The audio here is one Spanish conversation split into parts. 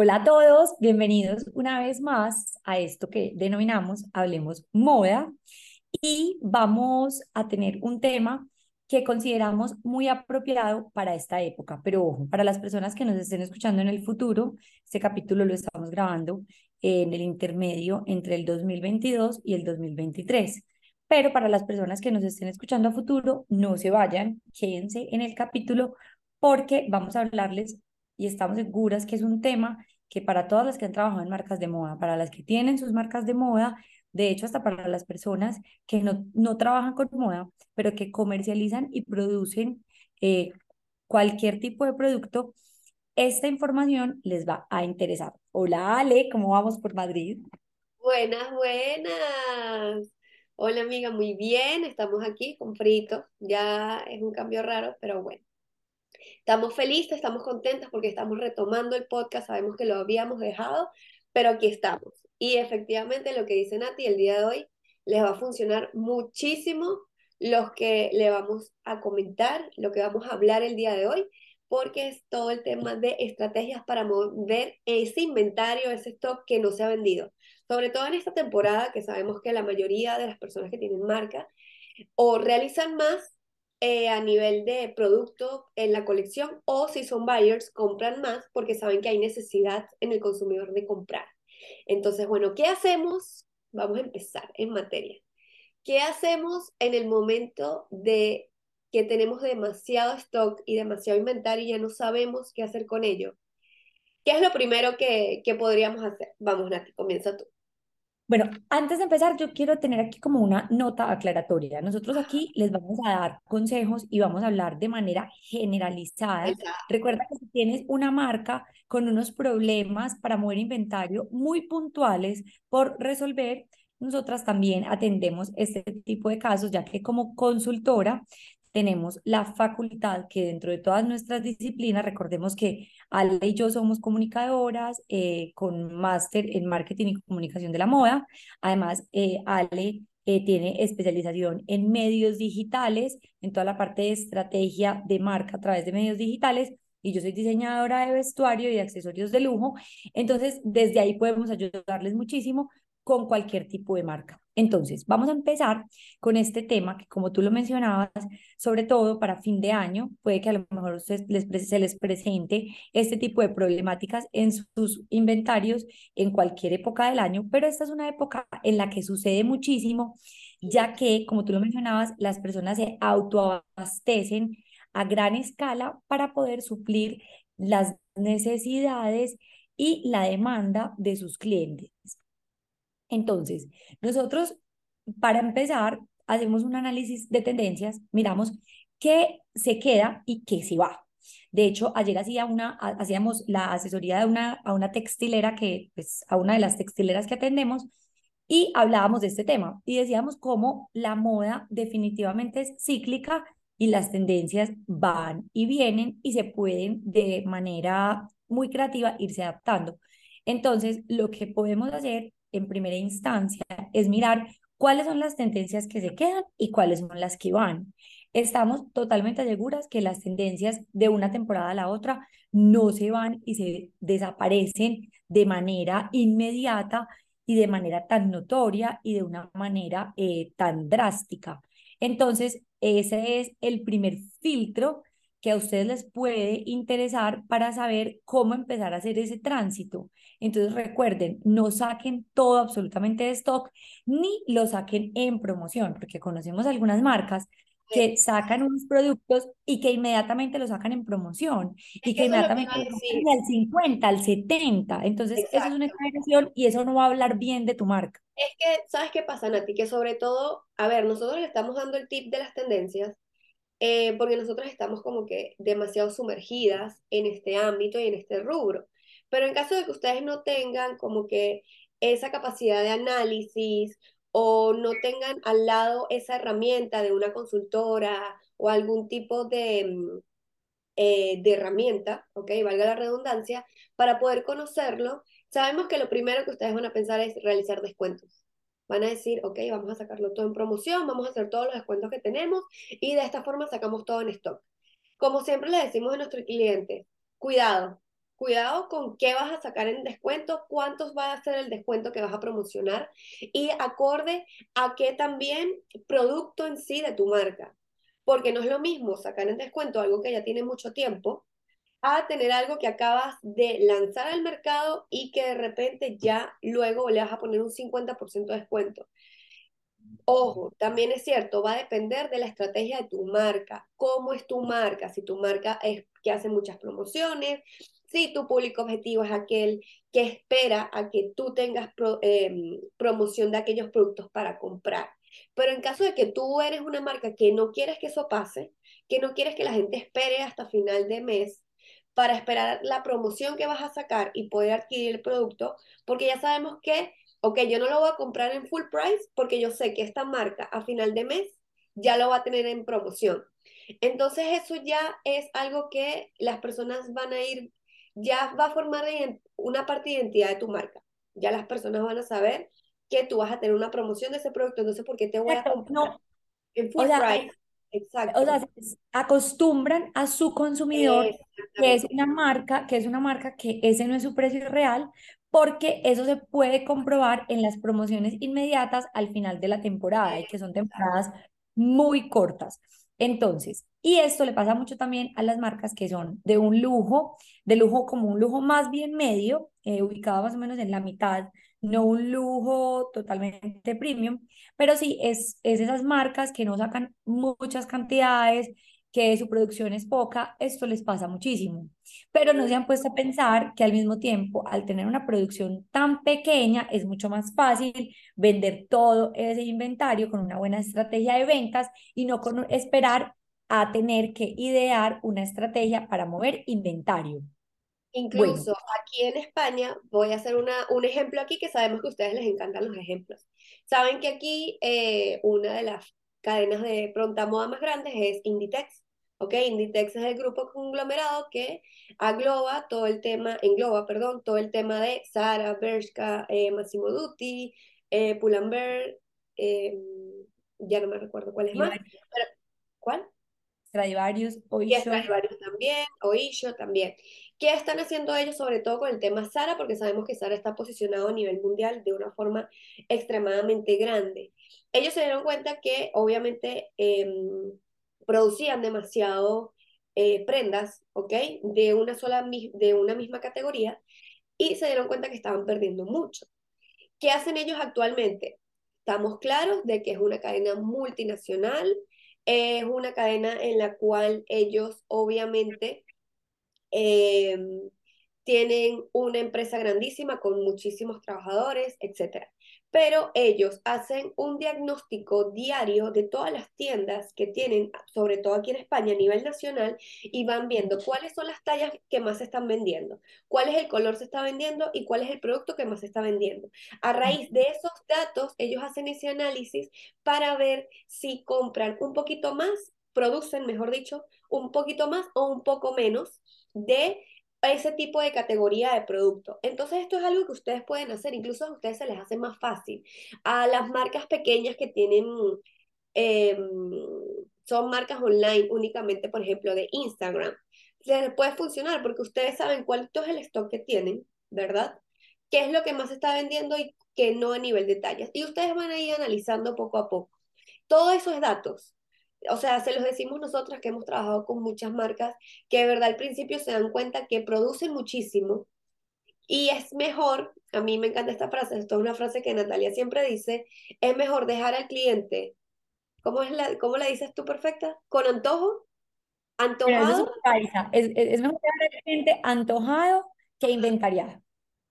Hola a todos, bienvenidos una vez más a esto que denominamos Hablemos Moda y vamos a tener un tema que consideramos muy apropiado para esta época, pero ojo, para las personas que nos estén escuchando en el futuro, este capítulo lo estamos grabando en el intermedio entre el 2022 y el 2023. Pero para las personas que nos estén escuchando a futuro, no se vayan, quédense en el capítulo porque vamos a hablarles y estamos seguras que es un tema que para todas las que han trabajado en marcas de moda, para las que tienen sus marcas de moda, de hecho hasta para las personas que no, no trabajan con moda, pero que comercializan y producen eh, cualquier tipo de producto, esta información les va a interesar. Hola Ale, ¿cómo vamos por Madrid? Buenas, buenas. Hola amiga, muy bien, estamos aquí con frito. Ya es un cambio raro, pero bueno. Estamos felices, estamos contentas porque estamos retomando el podcast, sabemos que lo habíamos dejado, pero aquí estamos. Y efectivamente lo que dice Nati el día de hoy les va a funcionar muchísimo los que le vamos a comentar, lo que vamos a hablar el día de hoy, porque es todo el tema de estrategias para mover ese inventario, ese stock que no se ha vendido. Sobre todo en esta temporada que sabemos que la mayoría de las personas que tienen marca o realizan más eh, a nivel de producto en la colección o si son buyers, compran más porque saben que hay necesidad en el consumidor de comprar. Entonces, bueno, ¿qué hacemos? Vamos a empezar en materia. ¿Qué hacemos en el momento de que tenemos demasiado stock y demasiado inventario y ya no sabemos qué hacer con ello? ¿Qué es lo primero que, que podríamos hacer? Vamos, Nati, comienza tú. Bueno, antes de empezar, yo quiero tener aquí como una nota aclaratoria. Nosotros aquí les vamos a dar consejos y vamos a hablar de manera generalizada. Recuerda que si tienes una marca con unos problemas para mover inventario muy puntuales por resolver, nosotras también atendemos este tipo de casos, ya que como consultora tenemos la facultad que dentro de todas nuestras disciplinas, recordemos que Ale y yo somos comunicadoras eh, con máster en marketing y comunicación de la moda. Además, eh, Ale eh, tiene especialización en medios digitales, en toda la parte de estrategia de marca a través de medios digitales. Y yo soy diseñadora de vestuario y de accesorios de lujo. Entonces, desde ahí podemos ayudarles muchísimo con cualquier tipo de marca. Entonces, vamos a empezar con este tema que, como tú lo mencionabas, sobre todo para fin de año, puede que a lo mejor se les, se les presente este tipo de problemáticas en sus inventarios en cualquier época del año, pero esta es una época en la que sucede muchísimo, ya que, como tú lo mencionabas, las personas se autoabastecen a gran escala para poder suplir las necesidades y la demanda de sus clientes. Entonces, nosotros, para empezar, hacemos un análisis de tendencias, miramos qué se queda y qué se va. De hecho, ayer hacía una, hacíamos la asesoría de una, a una textilera que, pues, a una de las textileras que atendemos, y hablábamos de este tema y decíamos cómo la moda definitivamente es cíclica y las tendencias van y vienen y se pueden de manera muy creativa irse adaptando. Entonces, lo que podemos hacer en primera instancia es mirar cuáles son las tendencias que se quedan y cuáles son las que van. Estamos totalmente seguras que las tendencias de una temporada a la otra no se van y se desaparecen de manera inmediata y de manera tan notoria y de una manera eh, tan drástica. Entonces, ese es el primer filtro que a ustedes les puede interesar para saber cómo empezar a hacer ese tránsito. Entonces recuerden, no saquen todo absolutamente de stock ni lo saquen en promoción, porque conocemos algunas marcas que sacan unos productos y que inmediatamente lo sacan en promoción y que, inmediatamente lo sacan al 50, al 70. Entonces, eso es una exageración y eso no va a hablar bien de tu marca. Es que, ¿sabes qué pasa, Nati? Que sobre todo, a ver, nosotros le estamos dando el tip de las tendencias, eh, porque nosotros estamos como que demasiado sumergidas en este ámbito y en este rubro. Pero en caso de que ustedes no tengan como que esa capacidad de análisis o no tengan al lado esa herramienta de una consultora o algún tipo de, mm, eh, de herramienta, ¿ok? Valga la redundancia, para poder conocerlo, sabemos que lo primero que ustedes van a pensar es realizar descuentos. Van a decir, ok, vamos a sacarlo todo en promoción, vamos a hacer todos los descuentos que tenemos y de esta forma sacamos todo en stock. Como siempre le decimos a nuestros clientes, cuidado, Cuidado con qué vas a sacar en descuento, cuántos va a ser el descuento que vas a promocionar y acorde a qué también producto en sí de tu marca. Porque no es lo mismo sacar en descuento algo que ya tiene mucho tiempo a tener algo que acabas de lanzar al mercado y que de repente ya luego le vas a poner un 50% de descuento. Ojo, también es cierto, va a depender de la estrategia de tu marca. ¿Cómo es tu marca? Si tu marca es que hace muchas promociones, si tu público objetivo es aquel que espera a que tú tengas em, promoción de aquellos productos para comprar. Pero en caso de que tú eres una marca que no quieres que eso pase, que no quieres que la gente espere hasta final de mes para esperar la promoción que vas a sacar y poder adquirir el producto, porque ya sabemos que ok, yo no lo voy a comprar en full price porque yo sé que esta marca a final de mes ya lo va a tener en promoción. Entonces eso ya es algo que las personas van a ir, ya va a formar una parte de identidad de tu marca. Ya las personas van a saber que tú vas a tener una promoción de ese producto, entonces ¿por qué te voy a comprar en full price? Exacto. O sea, acostumbran a su consumidor que es una marca, que es una marca que ese no es su precio real, porque eso se puede comprobar en las promociones inmediatas al final de la temporada y que son temporadas muy cortas. Entonces, y esto le pasa mucho también a las marcas que son de un lujo, de lujo como un lujo más bien medio, eh, ubicado más o menos en la mitad, no un lujo totalmente premium, pero sí es, es esas marcas que no sacan muchas cantidades, que su producción es poca, esto les pasa muchísimo. Pero no se han puesto a pensar que al mismo tiempo, al tener una producción tan pequeña, es mucho más fácil vender todo ese inventario con una buena estrategia de ventas y no con esperar a tener que idear una estrategia para mover inventario. Incluso aquí en España, voy a hacer una, un ejemplo aquí que sabemos que a ustedes les encantan los ejemplos. Saben que aquí eh, una de las cadenas de pronta moda más grandes es Inditex. ¿ok? Inditex es el grupo conglomerado que agloba todo el tema, engloba, perdón, todo el tema de Zara, Bershka, eh, Massimo Dutti, eh, Pull&Bear, eh, ya no me recuerdo cuál es más. ¿Cuál? Stradivarius, Oisho. Stradivarius también, también. ¿Qué están haciendo ellos, sobre todo con el tema Zara? Porque sabemos que Zara está posicionado a nivel mundial de una forma extremadamente grande. Ellos se dieron cuenta que obviamente em, producían demasiado eh, prendas, ¿ok? De una sola, de una misma categoría y se dieron cuenta que estaban perdiendo mucho. ¿Qué hacen ellos actualmente? Estamos claros de que es una cadena multinacional, es una cadena en la cual ellos obviamente em, tienen una empresa grandísima con muchísimos trabajadores, etcétera pero ellos hacen un diagnóstico diario de todas las tiendas que tienen, sobre todo aquí en España a nivel nacional, y van viendo cuáles son las tallas que más se están vendiendo, cuál es el color se está vendiendo y cuál es el producto que más se está vendiendo. A raíz de esos datos, ellos hacen ese análisis para ver si compran un poquito más, producen, mejor dicho, un poquito más o un poco menos de ese tipo de categoría de producto. Entonces esto es algo que ustedes pueden hacer, incluso a ustedes se les hace más fácil. A las marcas pequeñas que tienen, em, son marcas online únicamente, por ejemplo, de Instagram, les puede funcionar porque ustedes saben cuánto es el stock que tienen, ¿verdad? ¿Qué es lo que más está vendiendo y qué no a nivel de tallas? Y ustedes van a ir analizando poco a poco. Todo eso es datos o sea, se los decimos nosotras que hemos trabajado con muchas marcas que de verdad al principio se dan cuenta que producen muchísimo y es mejor, a mí me encanta esta frase, esto es una frase que Natalia siempre dice, es mejor dejar al cliente, ¿cómo, es la, cómo la dices tú perfecta? ¿Con antojo? ¿Antojado? Es, es, mejor dejar al cliente antojado que inventariado.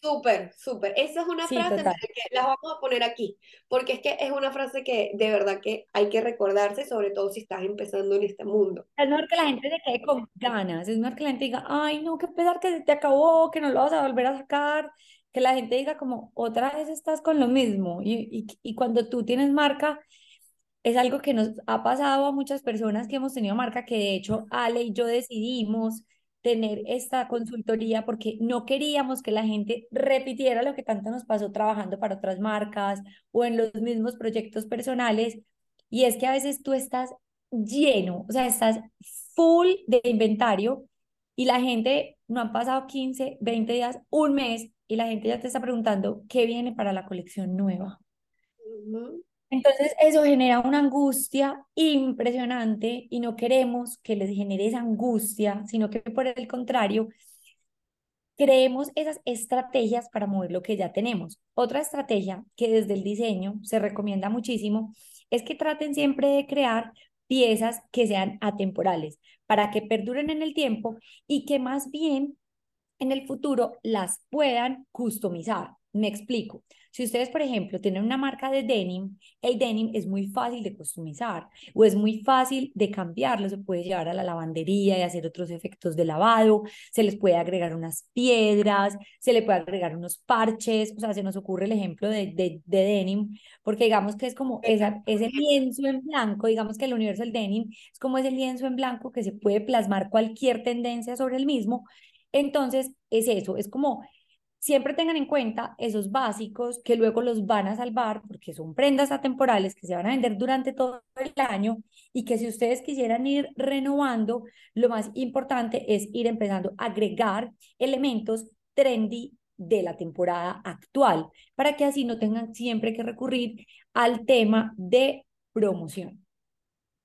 Súper, súper. Esa es una frase que las vamos a poner aquí, porque es que es una frase que de verdad que hay que recordarse, sobre todo si estás empezando en este mundo. Es mejor que la gente se quede con ganas, es mejor que la gente diga, ay, no, qué pesar que se te acabó, que no lo vas a volver a sacar, que la gente diga como, otra vez estás con lo mismo. Y, y, y cuando tú tienes marca, es algo que nos ha pasado a muchas personas que hemos tenido marca, que de hecho Ale y yo decidimos tener esta consultoría porque no queríamos que la gente repitiera lo que tanto nos pasó trabajando para otras marcas o en los mismos proyectos personales. Y es que a veces tú estás lleno, o sea, estás full de inventario y la gente, no han pasado 15, 20 días, un mes, y la gente ya te está preguntando qué viene para la colección nueva. Entonces eso genera una angustia impresionante y no queremos que les genere esa angustia, sino que por el contrario, creemos esas estrategias para mover lo que ya tenemos. Otra estrategia que desde el diseño se recomienda muchísimo es que traten siempre de crear piezas que sean atemporales para que perduren en el tiempo y que más bien en el futuro las puedan customizar. Me explico. Si ustedes, por ejemplo, tienen una marca de denim, el denim es muy fácil de customizar o es muy fácil de cambiarlo. Se puede llevar a la lavandería y hacer otros efectos de lavado. Se les puede agregar unas piedras, se le puede agregar unos parches. O sea, se nos ocurre el ejemplo de, de, denim, porque digamos que es como esa, ese lienzo en blanco, digamos que el universo del denim es como ese lienzo en blanco que se puede plasmar cualquier tendencia sobre el mismo. Entonces, es eso, es como siempre tengan en cuenta esos básicos que luego los van a salvar porque son prendas atemporales que se van a vender durante todo el año y que si ustedes quisieran ir renovando, lo más importante es ir empezando a agregar elementos trendy de la temporada actual para que así no tengan siempre que recurrir al tema de promoción.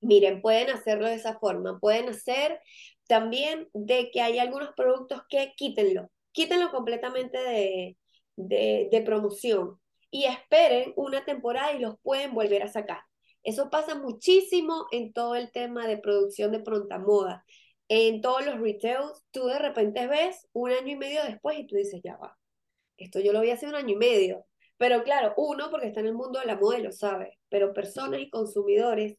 Miren, pueden hacerlo de esa forma, pueden hacer también de que hay algunos productos que quítenlo, quítenlo completamente de, de, promoción y esperen una temporada y los pueden volver a sacar. Eso pasa muchísimo en todo el tema de producción de pronta moda. En todos los retails, tú de repente ves un año y medio después y tú dices, ya va, esto yo lo vi hace un año y medio. Pero claro, uno, porque está en el mundo de la moda y lo sabe, pero personas y consumidores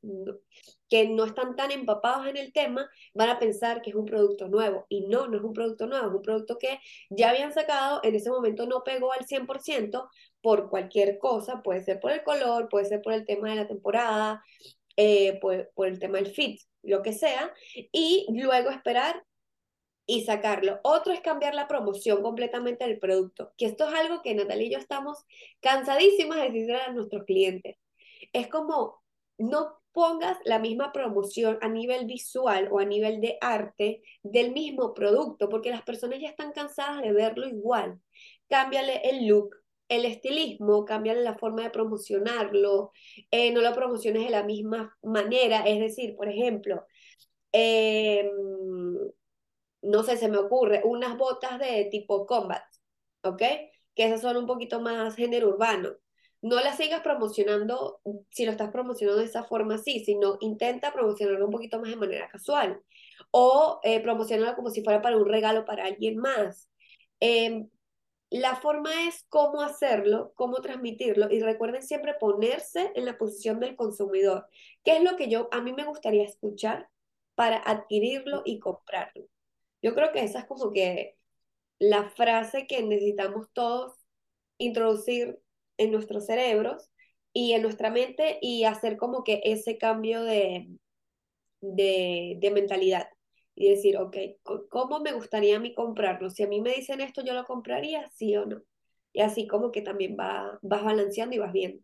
que no están tan empapados en el tema van a pensar que es un producto nuevo. Y no, no es un producto nuevo, es un producto que ya habían sacado, en ese momento no pegó al 100% por cualquier cosa, puede ser por el color, puede ser por el tema de la temporada, eh, por, por el tema del fit, lo que sea, y luego esperar y sacarlo. Otro es cambiar la promoción completamente del producto, que esto es algo que Natalia y yo estamos cansadísimas de decirle a nuestros clientes. Es como, no pongas la misma promoción a nivel visual o a nivel de arte del mismo producto, porque las personas ya están cansadas de verlo igual. Cámbiale el look, el estilismo, cámbiale la forma de promocionarlo, eh, no lo promociones de la misma manera, es decir, por ejemplo, eh, no sé, se me ocurre, unas botas de tipo combat, ¿ok? Que esas son un poquito más género urbano. No las sigas promocionando si lo estás promocionando de esa forma así, sino intenta promocionarlo un poquito más de manera casual o eh, promocionarlo como si fuera para un regalo para alguien más. Em, la forma es cómo hacerlo, cómo transmitirlo y recuerden siempre ponerse en la posición del consumidor, ¿Qué es lo que yo a mí me gustaría escuchar para adquirirlo y comprarlo. Yo creo que esa es como que la frase que necesitamos todos introducir en nuestros cerebros y en nuestra mente y hacer como que ese cambio de, de, mentalidad y decir, ok, ¿cómo me gustaría a mí comprarlo? Si a mí me dicen esto, yo lo compraría, sí o no. Y así como que también va, vas balanceando y vas viendo.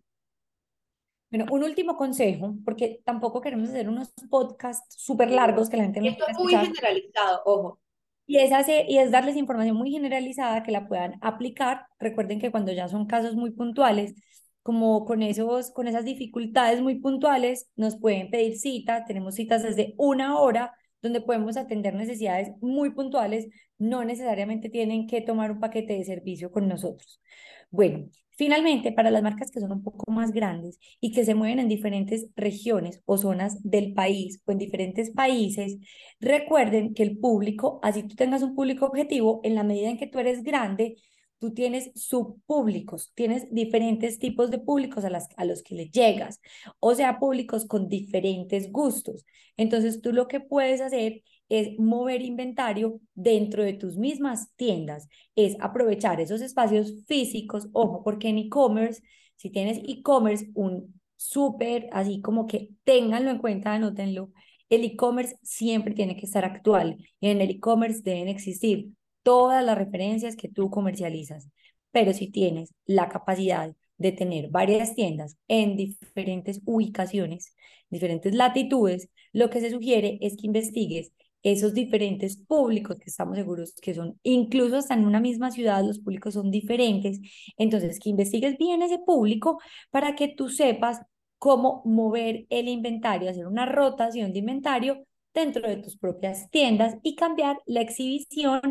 Bueno, un último consejo, porque tampoco queremos hacer unos podcasts súper largos que la gente no Esto es muy generalizado, ojo. Y es, hacer, y es darles información muy generalizada que la puedan aplicar. Recuerden que cuando ya son casos muy puntuales, como con, esos, con esas dificultades muy puntuales, nos pueden pedir cita. Tenemos citas desde una hora donde podemos atender necesidades muy puntuales. No necesariamente tienen que tomar un paquete de servicio con nosotros. Bueno, Finalmente, para las marcas que son un poco más grandes y que se mueven en diferentes regiones o zonas del país o en diferentes países, recuerden que el público, así tú tengas un público objetivo, en la medida en que tú eres grande, tú tienes subpúblicos, tienes diferentes tipos de públicos a, las, a los que le llegas, o sea, públicos con diferentes gustos. Entonces, tú lo que puedes hacer es mover inventario dentro de tus mismas tiendas, es aprovechar esos espacios físicos, ojo, porque en e-commerce, si tienes e-commerce, un súper, así como que ténganlo en cuenta, anótenlo, el e-commerce siempre tiene que estar actual y en el e-commerce deben existir todas las referencias que tú comercializas, pero si tienes la capacidad de tener varias tiendas en diferentes ubicaciones, diferentes latitudes, lo que se sugiere es que investigues esos diferentes públicos que estamos seguros que son, incluso hasta en una misma ciudad, los públicos son diferentes. Entonces, que investigues bien ese público para que tú sepas cómo mover el inventario, hacer una rotación de inventario dentro de tus propias tiendas y cambiar la exhibición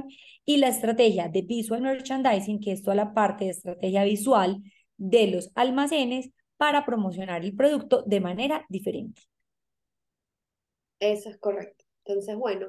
y la estrategia de visual merchandising, que es toda la parte de estrategia visual de los almacenes para promocionar el producto de manera diferente. Eso es correcto. Entonces, bueno,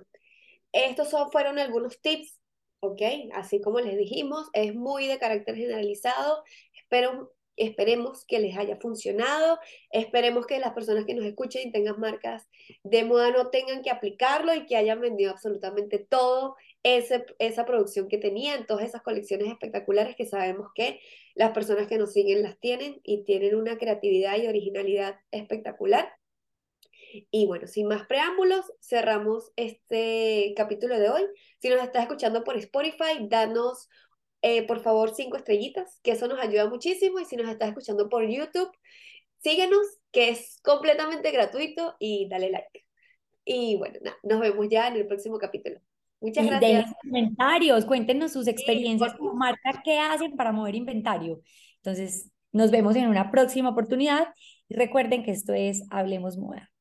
estos fueron algunos tips, ¿ok? Así como les dijimos, es muy de carácter generalizado. Espero Esperemos que les haya funcionado, esperemos que las personas que nos escuchen y tengan marcas de moda no tengan que aplicarlo y que hayan vendido absolutamente todo ese, esa producción que tenían, todas esas colecciones espectaculares que sabemos que las personas que nos siguen las tienen y tienen una creatividad y originalidad espectacular. Y bueno, sin más preámbulos, cerramos este capítulo de hoy. Si nos estás escuchando por Spotify, danos eh, por favor cinco estrellitas, que eso nos ayuda muchísimo. Y si nos estás escuchando por YouTube, síguenos, que es completamente gratuito y dale like. Y bueno, nos vemos ya en el próximo capítulo. Muchas gracias. Comentarios, cuéntenos sus experiencias como marca, qué hacen para mover inventario. Entonces, nos vemos en una próxima oportunidad. Y recuerden que esto es Hablemos Moda.